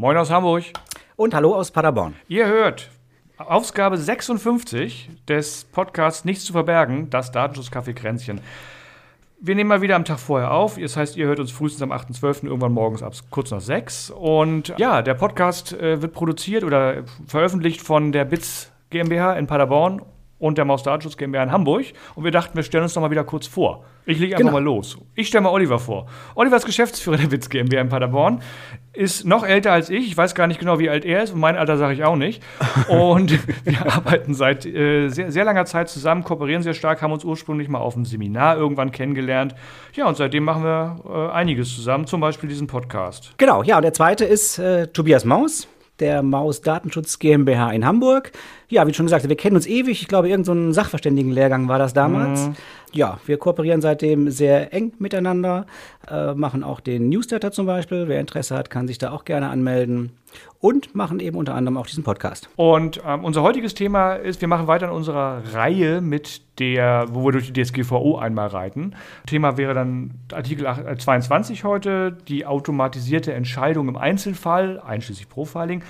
Moin aus Hamburg. Und hallo aus Paderborn. Ihr hört Ausgabe 56 des Podcasts Nichts zu verbergen, das Datenschutzcafé Kränzchen. Wir nehmen mal wieder am Tag vorher auf. Das heißt, ihr hört uns frühestens am 8.12. irgendwann morgens ab kurz nach 6. Und ja, der Podcast äh, wird produziert oder veröffentlicht von der BITS GmbH in Paderborn und der Maus Datenschutz GmbH in Hamburg. Und wir dachten, wir stellen uns noch mal wieder kurz vor. Ich lege einfach genau. mal los. Ich stelle mal Oliver vor. Oliver ist Geschäftsführer der Witz GmbH in Paderborn, ist noch älter als ich. Ich weiß gar nicht genau, wie alt er ist. Und mein Alter sage ich auch nicht. Und wir arbeiten seit äh, sehr, sehr langer Zeit zusammen, kooperieren sehr stark, haben uns ursprünglich mal auf einem Seminar irgendwann kennengelernt. Ja, und seitdem machen wir äh, einiges zusammen, zum Beispiel diesen Podcast. Genau, ja. Und der zweite ist äh, Tobias Maus der Maus Datenschutz GmbH in Hamburg. Ja, wie schon gesagt, wir kennen uns ewig. Ich glaube, irgendein so Sachverständigenlehrgang war das damals. Mhm. Ja, wir kooperieren seitdem sehr eng miteinander, äh, machen auch den Newsletter zum Beispiel. Wer Interesse hat, kann sich da auch gerne anmelden und machen eben unter anderem auch diesen Podcast. Und ähm, unser heutiges Thema ist, wir machen weiter in unserer Reihe mit der, wo wir durch die DSGVO einmal reiten. Thema wäre dann Artikel 22 heute, die automatisierte Entscheidung im Einzelfall, einschließlich Profiling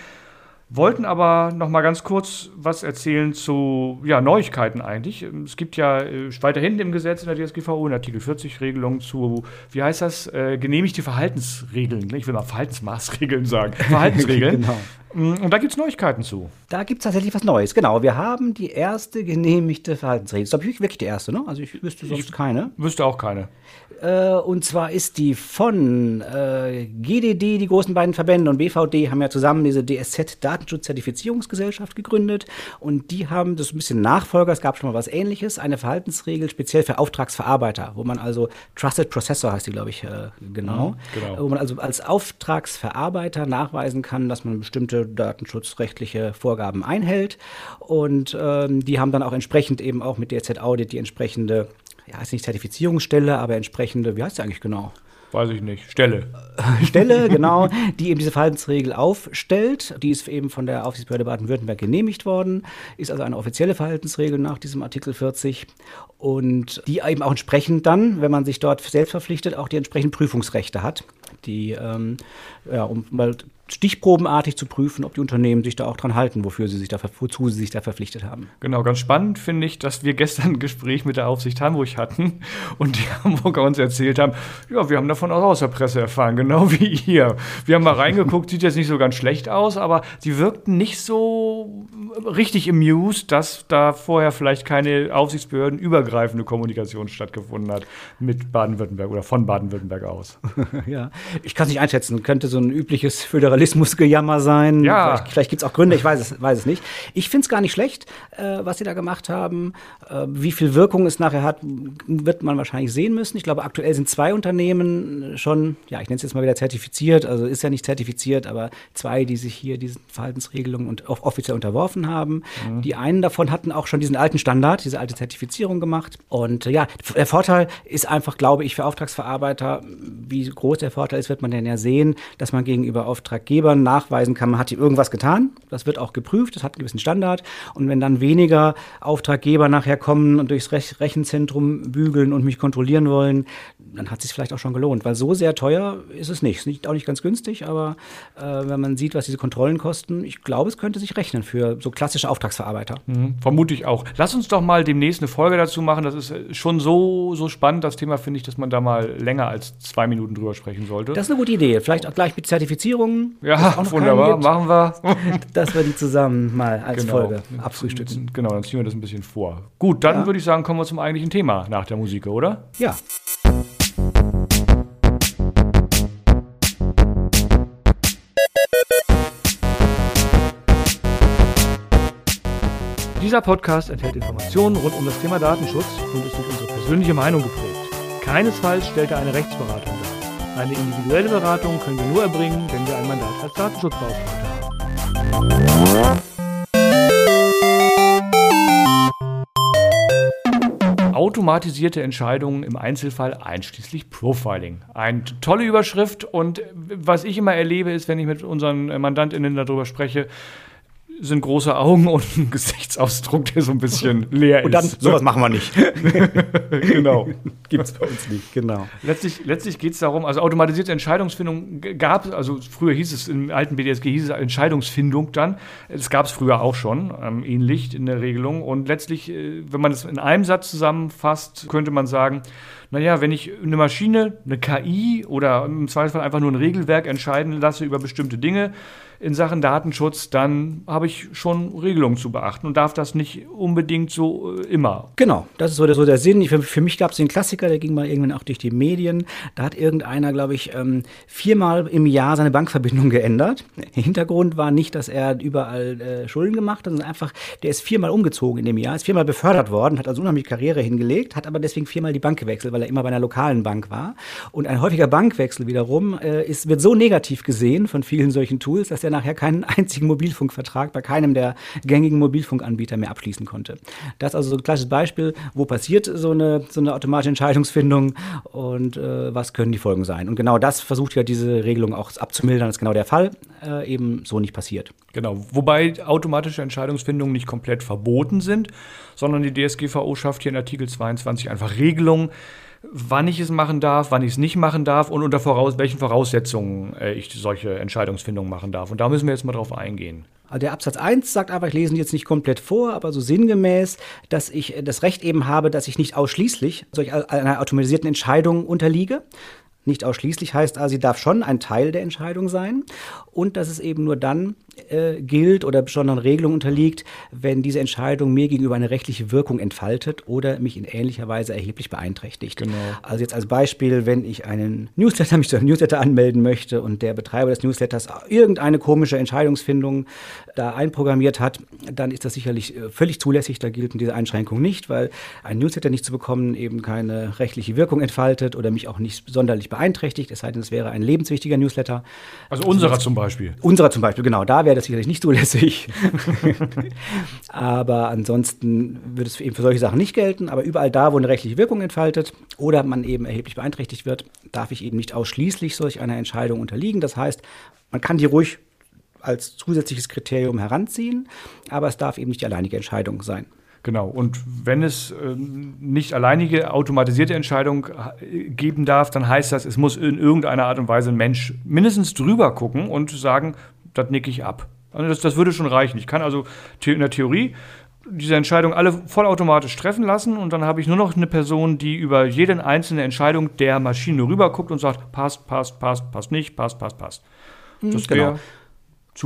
wollten aber noch mal ganz kurz was erzählen zu ja, Neuigkeiten eigentlich. Es gibt ja äh, weiterhin im Gesetz in der DSGVO in Artikel 40 Regelungen zu, wie heißt das, äh, genehmigte Verhaltensregeln. Ich will mal Verhaltensmaßregeln sagen. Verhaltensregeln. genau. Mm, und da gibt es Neuigkeiten zu. Da gibt es tatsächlich was Neues. Genau, wir haben die erste genehmigte Verhaltensregel. Das ist, glaube ich, wirklich die erste, ne? Also ich wüsste sonst ich keine. Wüsste auch keine. Äh, und zwar ist die von äh, GDD, die großen beiden Verbände, und BVD haben ja zusammen diese DSZ Datenschutzzertifizierungsgesellschaft gegründet. Und die haben, das ein bisschen Nachfolger, es gab schon mal was ähnliches, eine Verhaltensregel speziell für Auftragsverarbeiter, wo man also Trusted Processor heißt die, glaube ich, äh, genau, mhm, genau. Wo man also als Auftragsverarbeiter nachweisen kann, dass man bestimmte datenschutzrechtliche Vorgaben einhält. Und ähm, die haben dann auch entsprechend eben auch mit DSZ Audit die entsprechende ja, ist nicht Zertifizierungsstelle, aber entsprechende, wie heißt sie eigentlich genau? Weiß ich nicht. Stelle. Stelle, genau, die eben diese Verhaltensregel aufstellt. Die ist eben von der Aufsichtsbehörde Baden-Württemberg genehmigt worden, ist also eine offizielle Verhaltensregel nach diesem Artikel 40 und die eben auch entsprechend dann, wenn man sich dort selbst verpflichtet, auch die entsprechenden Prüfungsrechte hat, die, ähm, ja, um mal stichprobenartig zu prüfen, ob die Unternehmen sich da auch dran halten, wofür sie sich da, wozu sie sich da verpflichtet haben. Genau, ganz spannend finde ich, dass wir gestern ein Gespräch mit der Aufsicht Hamburg hatten und die Hamburger uns erzählt haben, ja, wir haben davon auch aus der Presse erfahren, genau wie ihr. Wir haben mal reingeguckt, sieht jetzt nicht so ganz schlecht aus, aber sie wirkten nicht so richtig amused, dass da vorher vielleicht keine aufsichtsbehördenübergreifende Kommunikation stattgefunden hat mit Baden-Württemberg oder von Baden-Württemberg aus. ja, ich kann es nicht einschätzen. Könnte so ein übliches Föderal Journalismusgejammer sein. Ja. Vielleicht, vielleicht gibt es auch Gründe, ich weiß es, weiß es nicht. Ich finde es gar nicht schlecht, äh, was sie da gemacht haben. Äh, wie viel Wirkung es nachher hat, wird man wahrscheinlich sehen müssen. Ich glaube, aktuell sind zwei Unternehmen schon, ja, ich nenne es jetzt mal wieder zertifiziert, also ist ja nicht zertifiziert, aber zwei, die sich hier diesen Verhaltensregelungen und offiziell unterworfen haben. Mhm. Die einen davon hatten auch schon diesen alten Standard, diese alte Zertifizierung gemacht. Und äh, ja, der Vorteil ist einfach, glaube ich, für Auftragsverarbeiter, wie groß der Vorteil ist, wird man dann ja sehen, dass man gegenüber Auftraggebern Auftraggebern nachweisen kann, man hat ihm irgendwas getan. Das wird auch geprüft, das hat einen gewissen Standard. Und wenn dann weniger Auftraggeber nachher kommen und durchs Rechenzentrum bügeln und mich kontrollieren wollen, dann hat es sich vielleicht auch schon gelohnt, weil so sehr teuer ist es nicht. Es ist nicht, auch nicht ganz günstig, aber äh, wenn man sieht, was diese Kontrollen kosten, ich glaube, es könnte sich rechnen für so klassische Auftragsverarbeiter. Mhm, vermute ich auch. Lass uns doch mal demnächst eine Folge dazu machen. Das ist äh, schon so, so spannend, das Thema, finde ich, dass man da mal länger als zwei Minuten drüber sprechen sollte. Das ist eine gute Idee. Vielleicht auch gleich mit Zertifizierungen. Ja, wunderbar, machen wir. dass wir die zusammen mal als genau. Folge abfrühstücken. Genau, dann ziehen wir das ein bisschen vor. Gut, dann ja. würde ich sagen, kommen wir zum eigentlichen Thema nach der Musik, oder? Ja. Dieser Podcast enthält Informationen rund um das Thema Datenschutz und ist durch unsere persönliche Meinung geprägt. Keinesfalls stellt er eine Rechtsberatung dar. Eine individuelle Beratung können wir nur erbringen, wenn wir ein Mandat als Datenschutzbeauftragter haben. Automatisierte Entscheidungen im Einzelfall einschließlich Profiling. Eine tolle Überschrift und was ich immer erlebe, ist, wenn ich mit unseren Mandantinnen darüber spreche, sind große Augen und ein Gesichtsausdruck, der so ein bisschen leer ist. Und dann, sowas machen wir nicht. genau. Gibt es bei uns nicht, genau. Letztlich, letztlich geht es darum, also automatisierte Entscheidungsfindung gab es, also früher hieß es, im alten BDSG hieß es Entscheidungsfindung dann. Das gab es früher auch schon, ähm, ähnlich in der Regelung. Und letztlich, äh, wenn man es in einem Satz zusammenfasst, könnte man sagen, naja, wenn ich eine Maschine, eine KI oder im Zweifelsfall einfach nur ein Regelwerk entscheiden lasse über bestimmte Dinge, in Sachen Datenschutz, dann habe ich schon Regelungen zu beachten und darf das nicht unbedingt so äh, immer. Genau, das ist so der, so der Sinn. Für, für mich gab es den Klassiker, der ging mal irgendwann auch durch die Medien. Da hat irgendeiner, glaube ich, ähm, viermal im Jahr seine Bankverbindung geändert. Der Hintergrund war nicht, dass er überall äh, Schulden gemacht hat, sondern einfach, der ist viermal umgezogen in dem Jahr, ist viermal befördert worden, hat also unheimlich Karriere hingelegt, hat aber deswegen viermal die Bank gewechselt, weil er immer bei einer lokalen Bank war. Und ein häufiger Bankwechsel wiederum äh, ist, wird so negativ gesehen von vielen solchen Tools, dass er er nachher keinen einzigen Mobilfunkvertrag bei keinem der gängigen Mobilfunkanbieter mehr abschließen konnte. Das ist also so ein klassisches Beispiel, wo passiert so eine, so eine automatische Entscheidungsfindung und äh, was können die Folgen sein. Und genau das versucht ja diese Regelung auch abzumildern. Das ist genau der Fall, äh, eben so nicht passiert. Genau, wobei automatische Entscheidungsfindungen nicht komplett verboten sind, sondern die DSGVO schafft hier in Artikel 22 einfach Regelungen, wann ich es machen darf, wann ich es nicht machen darf und unter voraus welchen Voraussetzungen äh, ich solche Entscheidungsfindungen machen darf. Und da müssen wir jetzt mal drauf eingehen. Also der Absatz 1 sagt aber, ich lese ihn jetzt nicht komplett vor, aber so sinngemäß, dass ich das Recht eben habe, dass ich nicht ausschließlich solch einer automatisierten Entscheidung unterliege, nicht ausschließlich heißt also, sie darf schon ein Teil der Entscheidung sein und dass es eben nur dann äh, gilt oder besonderen Regelungen unterliegt, wenn diese Entscheidung mir gegenüber eine rechtliche Wirkung entfaltet oder mich in ähnlicher Weise erheblich beeinträchtigt. Genau. Also jetzt als Beispiel, wenn ich einen Newsletter, mich zu einem Newsletter anmelden möchte und der Betreiber des Newsletters irgendeine komische Entscheidungsfindung da einprogrammiert hat, dann ist das sicherlich äh, völlig zulässig. Da gilt diese Einschränkung nicht, weil ein Newsletter nicht zu bekommen eben keine rechtliche Wirkung entfaltet oder mich auch nicht sonderlich beeinträchtigt, es sei denn, es wäre ein lebenswichtiger Newsletter. Also unserer zum Beispiel. Unserer zum Beispiel, genau. Da wäre das sicherlich nicht zulässig. aber ansonsten würde es eben für solche Sachen nicht gelten. Aber überall da, wo eine rechtliche Wirkung entfaltet oder man eben erheblich beeinträchtigt wird, darf ich eben nicht ausschließlich solch einer Entscheidung unterliegen. Das heißt, man kann die ruhig als zusätzliches Kriterium heranziehen, aber es darf eben nicht die alleinige Entscheidung sein. Genau. Und wenn es äh, nicht alleinige automatisierte Entscheidung äh, geben darf, dann heißt das, es muss in irgendeiner Art und Weise ein Mensch mindestens drüber gucken und sagen, das nicke ich ab. Also das, das würde schon reichen. Ich kann also in der Theorie diese Entscheidung alle vollautomatisch treffen lassen und dann habe ich nur noch eine Person, die über jede einzelne Entscheidung der Maschine rüberguckt und sagt, passt, passt, passt, passt nicht, passt, passt, passt. Mhm. Das genau.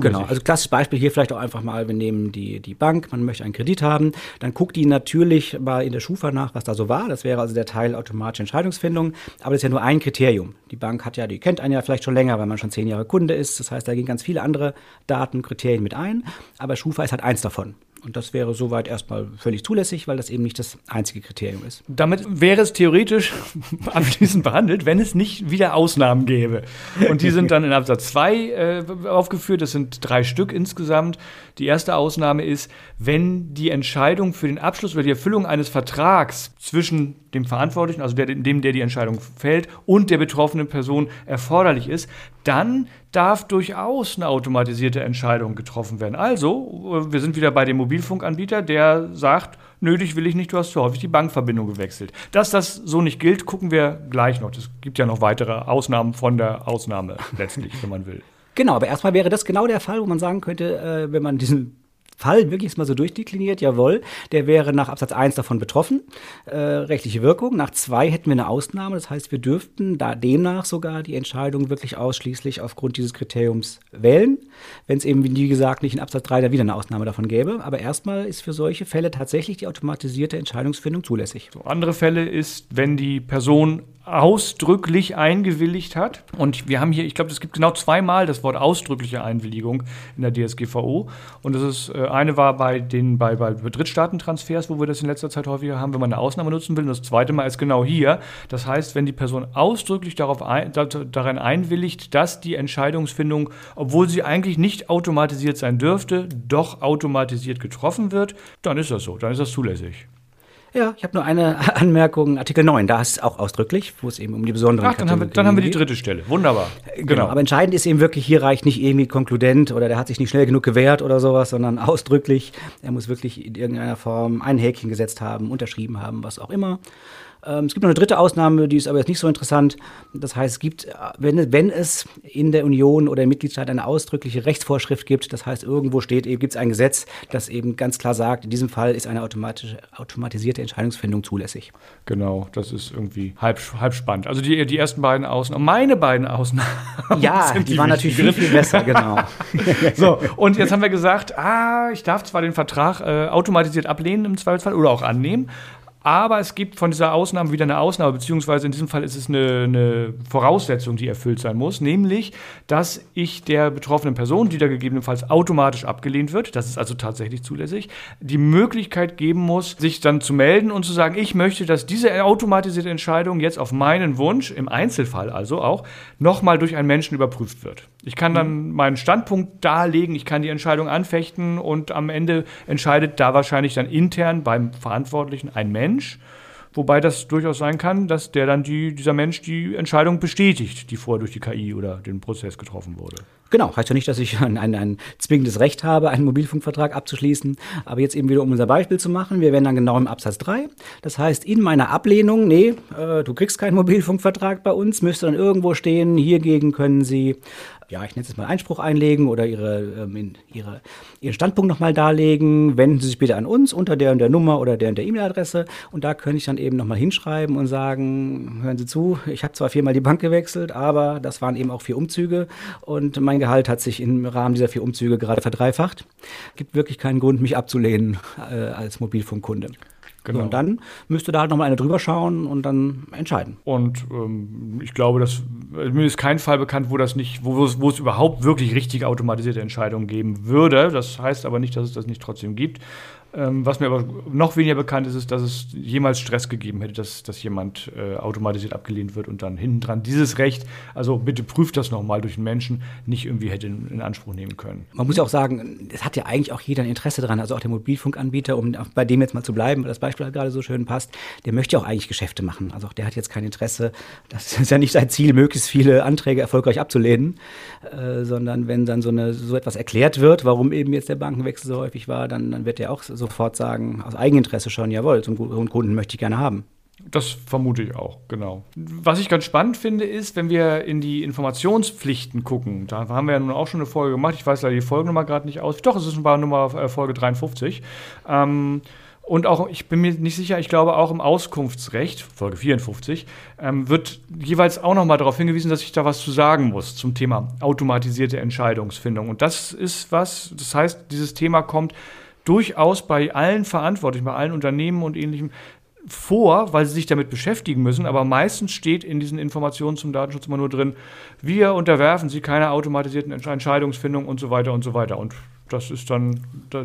Genau, also klassisches Beispiel hier vielleicht auch einfach mal, wir nehmen die, die Bank, man möchte einen Kredit haben, dann guckt die natürlich mal in der Schufa nach, was da so war. Das wäre also der Teil automatische Entscheidungsfindung, aber das ist ja nur ein Kriterium. Die Bank hat ja, die kennt einen ja vielleicht schon länger, weil man schon zehn Jahre Kunde ist. Das heißt, da gehen ganz viele andere Daten, Kriterien mit ein, aber Schufa ist halt eins davon. Und das wäre soweit erstmal völlig zulässig, weil das eben nicht das einzige Kriterium ist. Damit wäre es theoretisch abschließend behandelt, wenn es nicht wieder Ausnahmen gäbe. Und die sind dann in Absatz 2 äh, aufgeführt. Das sind drei Stück insgesamt. Die erste Ausnahme ist, wenn die Entscheidung für den Abschluss oder die Erfüllung eines Vertrags zwischen dem Verantwortlichen, also der, dem, der die Entscheidung fällt, und der betroffenen Person erforderlich ist, dann darf durchaus eine automatisierte Entscheidung getroffen werden. Also, wir sind wieder bei dem Mobilfunkanbieter, der sagt, nötig will ich nicht, du hast zu häufig die Bankverbindung gewechselt. Dass das so nicht gilt, gucken wir gleich noch. Es gibt ja noch weitere Ausnahmen von der Ausnahme letztlich, wenn man will. Genau, aber erstmal wäre das genau der Fall, wo man sagen könnte, äh, wenn man diesen Fall wirklich mal so durchdekliniert, jawohl, der wäre nach Absatz 1 davon betroffen, äh, rechtliche Wirkung. Nach 2 hätten wir eine Ausnahme, das heißt, wir dürften da demnach sogar die Entscheidung wirklich ausschließlich aufgrund dieses Kriteriums wählen, wenn es eben, wie gesagt, nicht in Absatz 3 da wieder eine Ausnahme davon gäbe. Aber erstmal ist für solche Fälle tatsächlich die automatisierte Entscheidungsfindung zulässig. So, andere Fälle ist, wenn die Person ausdrücklich eingewilligt hat. Und wir haben hier, ich glaube, es gibt genau zweimal das Wort ausdrückliche Einwilligung in der DSGVO. Und das ist, äh, eine war bei den bei, bei Drittstaatentransfers, wo wir das in letzter Zeit häufiger haben, wenn man eine Ausnahme nutzen will. Und das zweite Mal ist genau hier. Das heißt, wenn die Person ausdrücklich darauf ein, darin einwilligt, dass die Entscheidungsfindung, obwohl sie eigentlich nicht automatisiert sein dürfte, doch automatisiert getroffen wird, dann ist das so, dann ist das zulässig. Ja, ich habe nur eine Anmerkung, Artikel 9, da ist es auch ausdrücklich, wo es eben um die besonderen Ach, dann haben, wir, dann haben wir die dritte Stelle. Wunderbar. Genau. genau. Aber entscheidend ist eben wirklich, hier reicht nicht irgendwie konkludent oder der hat sich nicht schnell genug gewehrt oder sowas, sondern ausdrücklich. Er muss wirklich in irgendeiner Form ein Häkchen gesetzt haben, unterschrieben haben, was auch immer. Ähm, es gibt noch eine dritte Ausnahme, die ist aber jetzt nicht so interessant. Das heißt, es gibt, wenn, wenn es in der Union oder im Mitgliedstaat eine ausdrückliche Rechtsvorschrift gibt, das heißt, irgendwo steht gibt es ein Gesetz, das eben ganz klar sagt, in diesem Fall ist eine automatische, automatisierte Entscheidungsfindung zulässig. Genau, das ist irgendwie halb, halb spannend. Also die, die ersten beiden Ausnahmen, meine beiden Ausnahmen. Ja, die, die waren natürlich viel, viel besser, genau. so, und jetzt haben wir gesagt, ah, ich darf zwar den Vertrag äh, automatisiert ablehnen im Zweifelsfall oder auch annehmen, aber es gibt von dieser Ausnahme wieder eine Ausnahme, beziehungsweise in diesem Fall ist es eine, eine, Voraussetzung, die erfüllt sein muss, nämlich, dass ich der betroffenen Person, die da gegebenenfalls automatisch abgelehnt wird, das ist also tatsächlich zulässig, die Möglichkeit geben muss, sich dann zu melden und zu sagen, ich möchte, dass diese automatisierte Entscheidung jetzt auf meinen Wunsch, im Einzelfall also auch, nochmal durch einen Menschen überprüft wird. Ich kann dann mhm. meinen Standpunkt darlegen, ich kann die Entscheidung anfechten und am Ende entscheidet da wahrscheinlich dann intern beim Verantwortlichen ein Mensch. Mensch. Wobei das durchaus sein kann, dass der dann die, dieser Mensch die Entscheidung bestätigt, die vorher durch die KI oder den Prozess getroffen wurde. Genau, heißt ja nicht, dass ich ein, ein, ein zwingendes Recht habe, einen Mobilfunkvertrag abzuschließen. Aber jetzt eben wieder, um unser Beispiel zu machen, wir wären dann genau im Absatz 3. Das heißt, in meiner Ablehnung, nee, äh, du kriegst keinen Mobilfunkvertrag bei uns, müsste dann irgendwo stehen, hiergegen können Sie ja, ich nenne es mal Einspruch einlegen oder ihre, ähm, ihre, Ihren Standpunkt nochmal darlegen. Wenden Sie sich bitte an uns unter der und der Nummer oder der und der E-Mail-Adresse. Und da könnte ich dann eben nochmal hinschreiben und sagen, hören Sie zu, ich habe zwar viermal die Bank gewechselt, aber das waren eben auch vier Umzüge und mein Gehalt hat sich im Rahmen dieser vier Umzüge gerade verdreifacht. Gibt wirklich keinen Grund, mich abzulehnen äh, als Mobilfunkkunde. Genau. und dann müsste da halt nochmal eine drüber schauen und dann entscheiden. Und ähm, ich glaube, dass mir ist kein Fall bekannt, wo das nicht, wo, wo es überhaupt wirklich richtig automatisierte Entscheidungen geben würde. Das heißt aber nicht, dass es das nicht trotzdem gibt. Ähm, was mir aber noch weniger bekannt ist, ist, dass es jemals Stress gegeben hätte, dass, dass jemand äh, automatisiert abgelehnt wird und dann hinten dran dieses Recht, also bitte prüft das nochmal durch einen Menschen, nicht irgendwie hätte in, in, Anspruch nehmen können. Man muss ja auch sagen, es hat ja eigentlich auch jeder ein Interesse daran, also auch der Mobilfunkanbieter, um bei dem jetzt mal zu bleiben, weil das Beispiel halt gerade so schön passt, der möchte ja auch eigentlich Geschäfte machen. Also auch der hat jetzt kein Interesse, das ist ja nicht sein Ziel, möglichst viele Anträge erfolgreich abzulehnen, äh, sondern wenn dann so, eine, so etwas erklärt wird, warum eben jetzt der Bankenwechsel so häufig war, dann, dann wird er auch so sofort sagen, aus Eigeninteresse schon, jawohl, so einen Kunden möchte ich gerne haben. Das vermute ich auch, genau. Was ich ganz spannend finde, ist, wenn wir in die Informationspflichten gucken. Da haben wir ja nun auch schon eine Folge gemacht. Ich weiß leider die Folgenummer gerade nicht aus. Doch, es ist eine Nummer äh, Folge 53. Ähm, und auch, ich bin mir nicht sicher, ich glaube auch im Auskunftsrecht, Folge 54, ähm, wird jeweils auch nochmal darauf hingewiesen, dass ich da was zu sagen muss zum Thema automatisierte Entscheidungsfindung. Und das ist was, das heißt, dieses Thema kommt durchaus bei allen Verantwortlichen, bei allen Unternehmen und ähnlichem vor, weil sie sich damit beschäftigen müssen, aber meistens steht in diesen Informationen zum Datenschutz immer nur drin, wir unterwerfen sie keiner automatisierten Entscheidungsfindung und so weiter und so weiter. Und das ist dann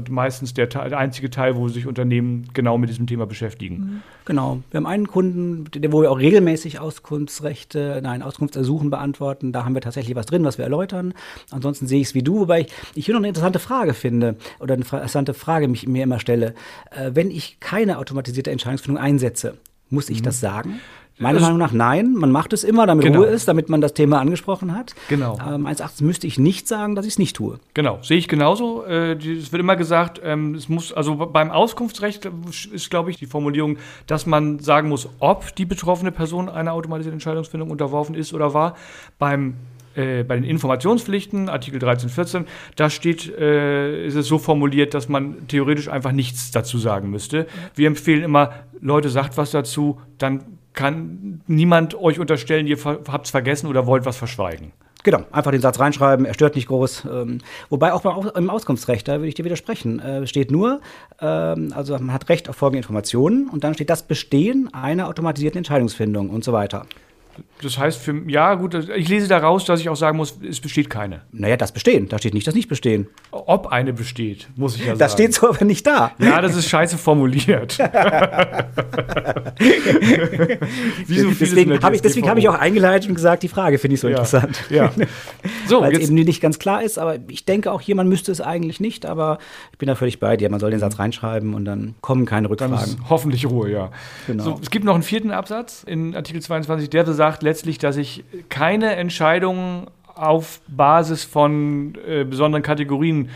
meistens der, der, einzige Teil, wo sich Unternehmen genau mit diesem Thema beschäftigen. Mhm. Genau. Wir haben einen Kunden, wo wir auch regelmäßig Auskunftsrechte, nein, Auskunftsersuchen beantworten. Da haben wir tatsächlich was drin, was wir erläutern. Ansonsten sehe ich es wie du, wobei ich, ich hier noch eine interessante Frage finde oder eine interessante Frage mich mir immer stelle. Äh, wenn ich keine automatisierte Entscheidungsfindung einsetze, muss ich mhm. das sagen? Meiner Meinung nach nein. Man macht es immer, damit genau. Ruhe ist, damit man das Thema angesprochen hat. Genau. Ähm, meines Erachtens müsste ich nicht sagen, dass ich es nicht tue. Genau, sehe ich genauso. Äh, es wird immer gesagt, ähm, es muss, also beim Auskunftsrecht ist, glaube ich, die Formulierung, dass man sagen muss, ob die betroffene Person einer automatisierten Entscheidungsfindung unterworfen ist oder war. Beim äh, bei den Informationspflichten, Artikel 13, 14, da steht, äh, ist es so formuliert, dass man theoretisch einfach nichts dazu sagen müsste. Wir empfehlen immer, Leute, sagt was dazu, dann kann niemand euch unterstellen, ihr habt es vergessen oder wollt was verschweigen. Genau, einfach den Satz reinschreiben, er stört nicht groß. Ähm, wobei auch beim, im Auskunftsrecht, da würde ich dir widersprechen, äh, steht nur, ähm, also man hat Recht auf folgende Informationen und dann steht das Bestehen einer automatisierten Entscheidungsfindung und so weiter. Das heißt, für, ja, gut, ich lese daraus, dass ich auch sagen muss, es besteht keine. Naja, das bestehen. Da steht nicht, das nicht bestehen. Ob eine besteht, muss ich ja sagen. Das steht so aber nicht da. Ja, das ist scheiße formuliert. Deswegen habe ich, hab ich auch eingeleitet und gesagt, die Frage finde ich so ja. interessant. Ja. So, Weil es eben nicht ganz klar ist, aber ich denke auch hier, man müsste es eigentlich nicht, aber ich bin da völlig bei dir. Man soll den Satz reinschreiben und dann kommen keine Rückfragen. Dann hoffentlich Ruhe, ja. Genau. So, es gibt noch einen vierten Absatz in Artikel 22, der besagt letztlich, dass ich keine Entscheidungen auf Basis von äh, besonderen Kategorien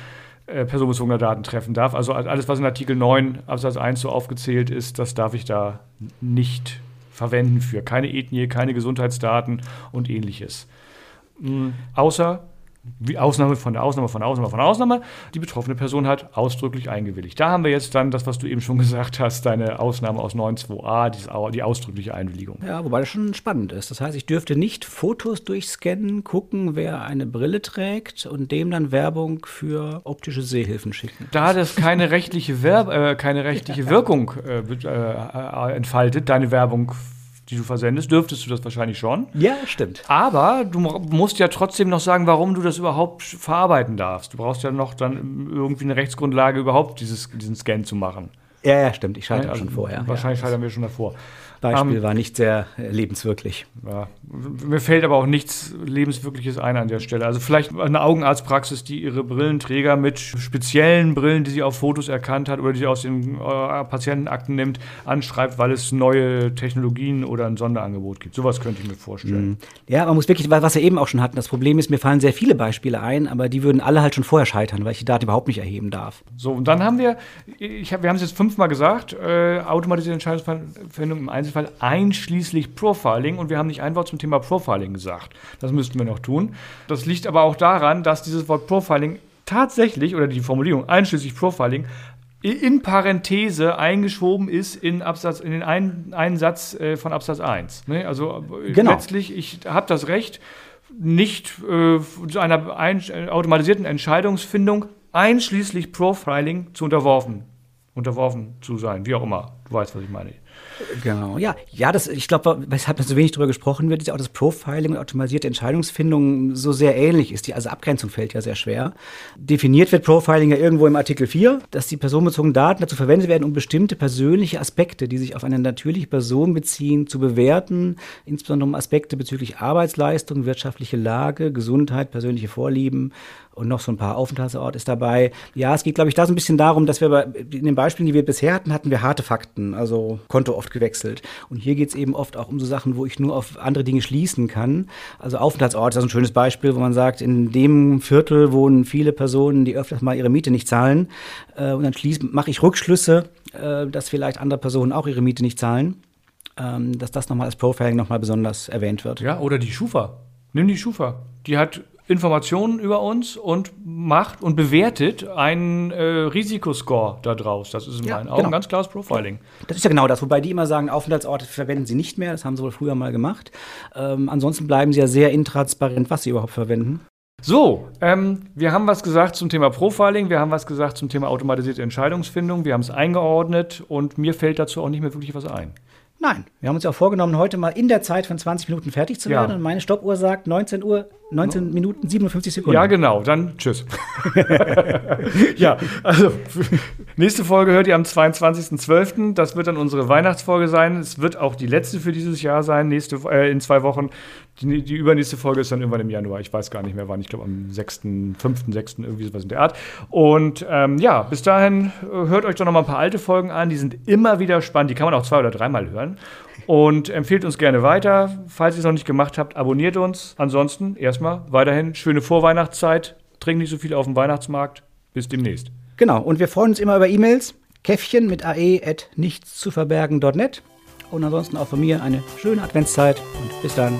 äh, personenbezogener Daten treffen darf. Also alles, was in Artikel 9 Absatz 1 so aufgezählt ist, das darf ich da nicht verwenden für. Keine Ethnie, keine Gesundheitsdaten und ähnliches. Mhm. Außer wie Ausnahme von der Ausnahme von der Ausnahme von der Ausnahme, die betroffene Person hat ausdrücklich eingewilligt. Da haben wir jetzt dann das, was du eben schon gesagt hast, deine Ausnahme aus 9.2a, die ausdrückliche Einwilligung. Ja, wobei das schon spannend ist. Das heißt, ich dürfte nicht Fotos durchscannen, gucken, wer eine Brille trägt und dem dann Werbung für optische Sehhilfen schicken. Da das keine rechtliche, Werb äh, keine rechtliche Wirkung äh, äh, entfaltet, deine Werbung die du versendest, dürftest du das wahrscheinlich schon. Ja, stimmt. Aber du musst ja trotzdem noch sagen, warum du das überhaupt verarbeiten darfst. Du brauchst ja noch dann irgendwie eine Rechtsgrundlage, überhaupt dieses, diesen Scan zu machen. Ja, ja, stimmt. Ich schalte ja, also schon vorher. Wahrscheinlich ja. schalten wir schon davor. Beispiel um, war nicht sehr äh, lebenswirklich. Ja. Mir fällt aber auch nichts Lebenswirkliches ein an der Stelle. Also vielleicht eine Augenarztpraxis, die ihre Brillenträger mit speziellen Brillen, die sie auf Fotos erkannt hat oder die sie aus den äh, Patientenakten nimmt, anschreibt, weil es neue Technologien oder ein Sonderangebot gibt. Sowas könnte ich mir vorstellen. Mhm. Ja, man muss wirklich, was wir eben auch schon hatten, das Problem ist, mir fallen sehr viele Beispiele ein, aber die würden alle halt schon vorher scheitern, weil ich die Daten überhaupt nicht erheben darf. So, und dann haben wir, ich hab, wir haben es jetzt fünfmal gesagt, äh, automatisierte Entscheidungsfindung im Einzelfall Fall einschließlich Profiling. Und wir haben nicht ein Wort zum Thema Profiling gesagt. Das müssten wir noch tun. Das liegt aber auch daran, dass dieses Wort Profiling tatsächlich, oder die Formulierung einschließlich Profiling, in Parenthese eingeschoben ist in, Absatz, in den einen, einen Satz äh, von Absatz 1. Ne? Also äh, genau. letztlich, ich habe das Recht, nicht äh, zu einer ein, automatisierten Entscheidungsfindung einschließlich Profiling zu unterworfen, unterworfen zu sein, wie auch immer. Du weißt, was ich meine. Genau, ja. Ja, das, ich glaube, weshalb so wenig darüber gesprochen wird, ist ja auch das Profiling und automatisierte Entscheidungsfindung so sehr ähnlich ist. Die also Abgrenzung fällt ja sehr schwer. Definiert wird Profiling ja irgendwo im Artikel 4, dass die personenbezogenen Daten dazu verwendet werden, um bestimmte persönliche Aspekte, die sich auf eine natürliche Person beziehen, zu bewerten, insbesondere um Aspekte bezüglich Arbeitsleistung, wirtschaftliche Lage, Gesundheit, persönliche Vorlieben und noch so ein paar Aufenthaltsort ist dabei. Ja, es geht, glaube ich, da so ein bisschen darum, dass wir bei, in den Beispielen, die wir bisher hatten, hatten wir harte Fakten, also Konto oft gewechselt. Und hier geht es eben oft auch um so Sachen, wo ich nur auf andere Dinge schließen kann. Also Aufenthaltsort ist ein schönes Beispiel, wo man sagt, in dem Viertel wohnen viele Personen, die öfters mal ihre Miete nicht zahlen. Äh, und dann mache ich Rückschlüsse, äh, dass vielleicht andere Personen auch ihre Miete nicht zahlen. Ähm, dass das nochmal als Profiling nochmal besonders erwähnt wird. Ja, oder die Schufa. Nimm die Schufa. Die hat Informationen über uns und macht und bewertet einen äh, Risikoscore daraus. Das ist in ja, meinen Augen genau. ganz klares Profiling. Das ist ja genau das, wobei die immer sagen, Aufenthaltsorte verwenden sie nicht mehr. Das haben sie wohl früher mal gemacht. Ähm, ansonsten bleiben sie ja sehr intransparent, was sie überhaupt verwenden. So, ähm, wir haben was gesagt zum Thema Profiling, wir haben was gesagt zum Thema automatisierte Entscheidungsfindung, wir haben es eingeordnet und mir fällt dazu auch nicht mehr wirklich was ein. Nein, wir haben uns ja auch vorgenommen, heute mal in der Zeit von 20 Minuten fertig zu werden. Ja. Und meine Stoppuhr sagt 19 Uhr, 19 no. Minuten 57 Sekunden. Ja, genau. Dann tschüss. ja, also nächste Folge hört ihr am 22.12. Das wird dann unsere Weihnachtsfolge sein. Es wird auch die letzte für dieses Jahr sein, nächste, äh, in zwei Wochen. Die, die, übernächste Folge ist dann irgendwann im Januar. Ich weiß gar nicht mehr wann. Ich glaube am 6., 5., 6. irgendwie sowas in der Art. Und ähm, ja, bis dahin äh, hört euch doch noch mal ein paar alte Folgen an. Die sind immer wieder spannend. Die kann man auch zwei oder dreimal hören. Und empfehlt uns gerne weiter. Falls ihr es noch nicht gemacht habt, abonniert uns. Ansonsten erstmal weiterhin schöne Vorweihnachtszeit. Trinkt nicht so viel auf dem Weihnachtsmarkt. Bis demnächst. Genau. Und wir freuen uns immer über E-Mails. Käffchen mit ae at nichtszuverbergen.net. Und ansonsten auch von mir eine schöne Adventszeit und bis dann.